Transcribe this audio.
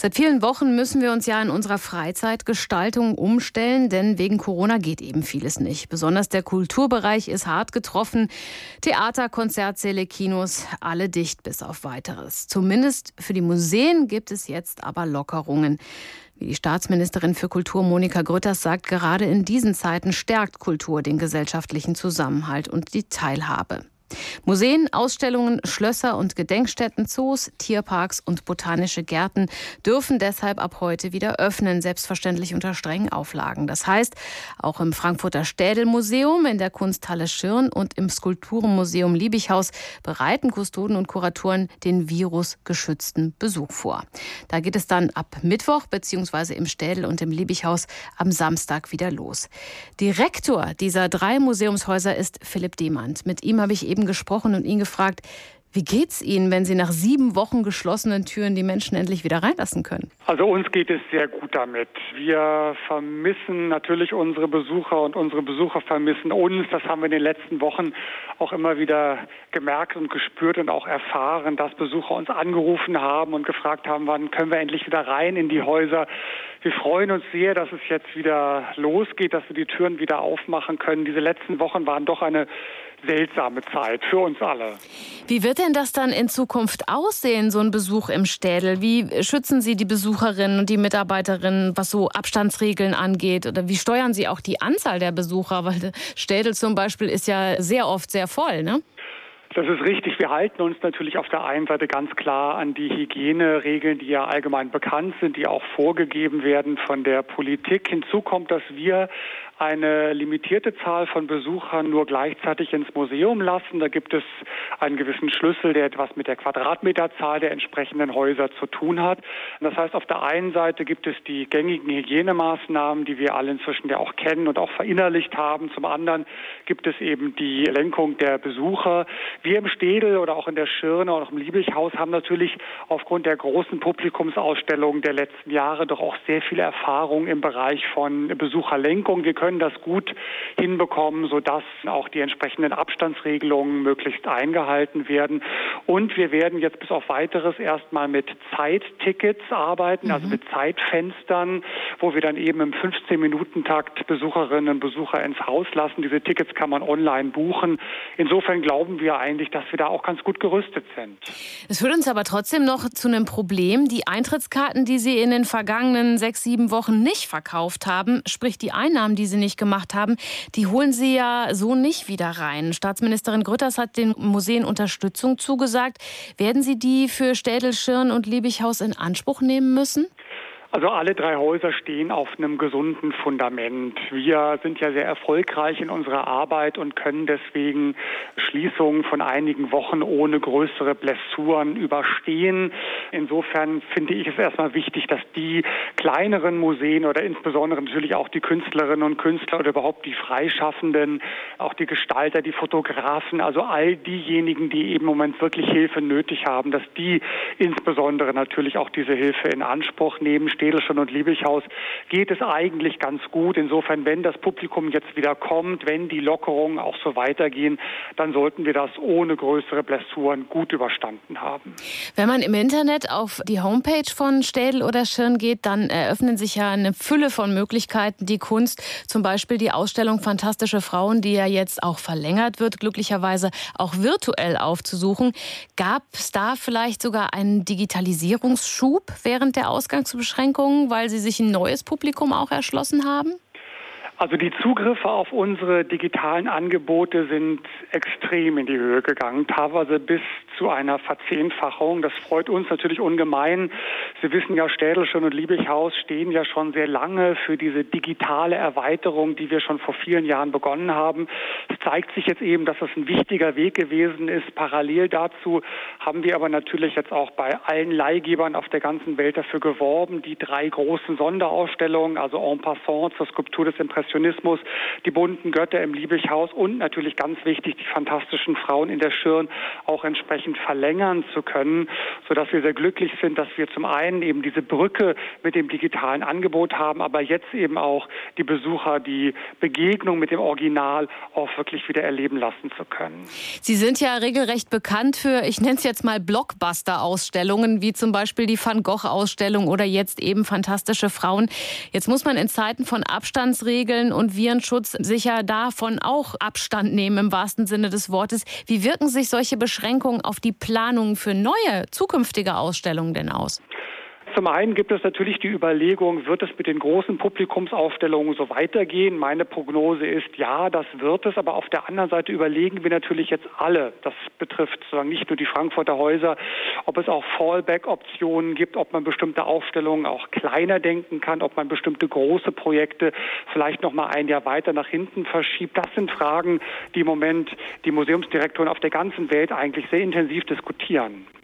Seit vielen Wochen müssen wir uns ja in unserer Freizeitgestaltung umstellen, denn wegen Corona geht eben vieles nicht. Besonders der Kulturbereich ist hart getroffen. Theater, Konzertsäle, Kinos, alle dicht bis auf weiteres. Zumindest für die Museen gibt es jetzt aber Lockerungen. Wie die Staatsministerin für Kultur Monika Grütters sagt, gerade in diesen Zeiten stärkt Kultur den gesellschaftlichen Zusammenhalt und die Teilhabe. Museen, Ausstellungen, Schlösser und Gedenkstätten, Zoos, Tierparks und botanische Gärten dürfen deshalb ab heute wieder öffnen, selbstverständlich unter strengen Auflagen. Das heißt, auch im Frankfurter Städelmuseum, in der Kunsthalle Schirn und im Skulpturenmuseum Liebighaus bereiten Kustoden und Kuratoren den virusgeschützten Besuch vor. Da geht es dann ab Mittwoch bzw. im Städel und im Liebighaus am Samstag wieder los. Direktor dieser drei Museumshäuser ist Philipp Demand. Mit ihm habe ich eben eben gesprochen und ihn gefragt, wie geht's Ihnen, wenn Sie nach sieben Wochen geschlossenen Türen die Menschen endlich wieder reinlassen können? Also uns geht es sehr gut damit. Wir vermissen natürlich unsere Besucher und unsere Besucher vermissen uns. Das haben wir in den letzten Wochen auch immer wieder gemerkt und gespürt und auch erfahren, dass Besucher uns angerufen haben und gefragt haben, wann können wir endlich wieder rein in die Häuser. Wir freuen uns sehr, dass es jetzt wieder losgeht, dass wir die Türen wieder aufmachen können. Diese letzten Wochen waren doch eine seltsame Zeit für uns alle. Wie wird denn das dann in Zukunft aussehen, so ein Besuch im Städel? Wie schützen Sie die Besucherinnen und die Mitarbeiterinnen, was so Abstandsregeln angeht? Oder wie steuern Sie auch die Anzahl der Besucher? Weil Städel zum Beispiel ist ja sehr oft sehr voll, ne? Das ist richtig. Wir halten uns natürlich auf der einen Seite ganz klar an die Hygieneregeln, die ja allgemein bekannt sind, die auch vorgegeben werden von der Politik. Hinzu kommt, dass wir eine limitierte Zahl von Besuchern nur gleichzeitig ins Museum lassen. Da gibt es einen gewissen Schlüssel, der etwas mit der Quadratmeterzahl der entsprechenden Häuser zu tun hat. Das heißt, auf der einen Seite gibt es die gängigen Hygienemaßnahmen, die wir alle inzwischen ja auch kennen und auch verinnerlicht haben. Zum anderen gibt es eben die Lenkung der Besucher. Wir im Städel oder auch in der Schirne oder auch im Liebighaus haben natürlich aufgrund der großen Publikumsausstellungen der letzten Jahre doch auch sehr viel Erfahrung im Bereich von Besucherlenkung. Wir können können das gut hinbekommen, sodass auch die entsprechenden Abstandsregelungen möglichst eingehalten werden. Und wir werden jetzt bis auf weiteres erstmal mit Zeittickets arbeiten, also mhm. also mit Zeitfenstern, wo wir dann eben im 15-Minuten-Takt Besucherinnen und Besucher ins Haus lassen. Diese Tickets kann man online buchen. Insofern glauben wir eigentlich, dass wir da auch ganz gut gerüstet sind. Es führt uns aber trotzdem noch zu einem Problem. Die Eintrittskarten, die Sie in den vergangenen sechs, sieben Wochen nicht verkauft haben, sprich die Einnahmen, die Sie nicht gemacht haben, die holen Sie ja so nicht wieder rein. Staatsministerin Grütters hat den Museen Unterstützung zugesagt. Werden Sie die für Städel, Schirn und Liebighaus in Anspruch nehmen müssen? Also alle drei Häuser stehen auf einem gesunden Fundament. Wir sind ja sehr erfolgreich in unserer Arbeit und können deswegen Schließungen von einigen Wochen ohne größere Blessuren überstehen. Insofern finde ich es erstmal wichtig, dass die kleineren Museen oder insbesondere natürlich auch die Künstlerinnen und Künstler oder überhaupt die Freischaffenden, auch die Gestalter, die Fotografen, also all diejenigen, die eben im Moment wirklich Hilfe nötig haben, dass die insbesondere natürlich auch diese Hilfe in Anspruch nehmen Städelschen und Liebighaus geht es eigentlich ganz gut. Insofern, wenn das Publikum jetzt wieder kommt, wenn die Lockerungen auch so weitergehen, dann sollten wir das ohne größere Blessuren gut überstanden haben. Wenn man im Internet auf die Homepage von Städel oder Schirn geht, dann eröffnen sich ja eine Fülle von Möglichkeiten, die Kunst, zum Beispiel die Ausstellung Fantastische Frauen, die ja jetzt auch verlängert wird, glücklicherweise auch virtuell aufzusuchen. Gab es da vielleicht sogar einen Digitalisierungsschub während der Ausgangsbeschränkung? Einschränkungen, weil Sie sich ein neues Publikum auch erschlossen haben? Also die Zugriffe auf unsere digitalen Angebote sind extrem in die Höhe gegangen, teilweise bis zu einer Verzehnfachung. Das freut uns natürlich ungemein. Sie wissen ja, Städelschen und Liebighaus stehen ja schon sehr lange für diese digitale Erweiterung, die wir schon vor vielen Jahren begonnen haben. Es zeigt sich jetzt eben, dass das ein wichtiger Weg gewesen ist. Parallel dazu haben wir aber natürlich jetzt auch bei allen Leihgebern auf der ganzen Welt dafür geworben, die drei großen Sonderausstellungen, also En passant zur Skulptur des Impressionismus, Impressionismus, die bunten Götter im Liebighaus und natürlich ganz wichtig, die fantastischen Frauen in der Schirn auch entsprechend verlängern zu können, sodass wir sehr glücklich sind, dass wir zum einen eben diese Brücke mit dem digitalen Angebot haben, aber jetzt eben auch die Besucher die Begegnung mit dem Original auch wirklich wieder erleben lassen zu können. Sie sind ja regelrecht bekannt für, ich nenne es jetzt mal Blockbuster-Ausstellungen, wie zum Beispiel die Van Gogh-Ausstellung oder jetzt eben Fantastische Frauen. Jetzt muss man in Zeiten von Abstandsregeln und Virenschutz sicher davon auch Abstand nehmen im wahrsten Sinne des Wortes. Wie wirken sich solche Beschränkungen auf die Planungen für neue zukünftige Ausstellungen denn aus? Zum einen gibt es natürlich die Überlegung, wird es mit den großen Publikumsaufstellungen so weitergehen? Meine Prognose ist, ja, das wird es. Aber auf der anderen Seite überlegen wir natürlich jetzt alle. Das betrifft sozusagen nicht nur die Frankfurter Häuser, ob es auch Fallback-Optionen gibt, ob man bestimmte Aufstellungen auch kleiner denken kann, ob man bestimmte große Projekte vielleicht noch mal ein Jahr weiter nach hinten verschiebt. Das sind Fragen, die im Moment die Museumsdirektoren auf der ganzen Welt eigentlich sehr intensiv diskutieren.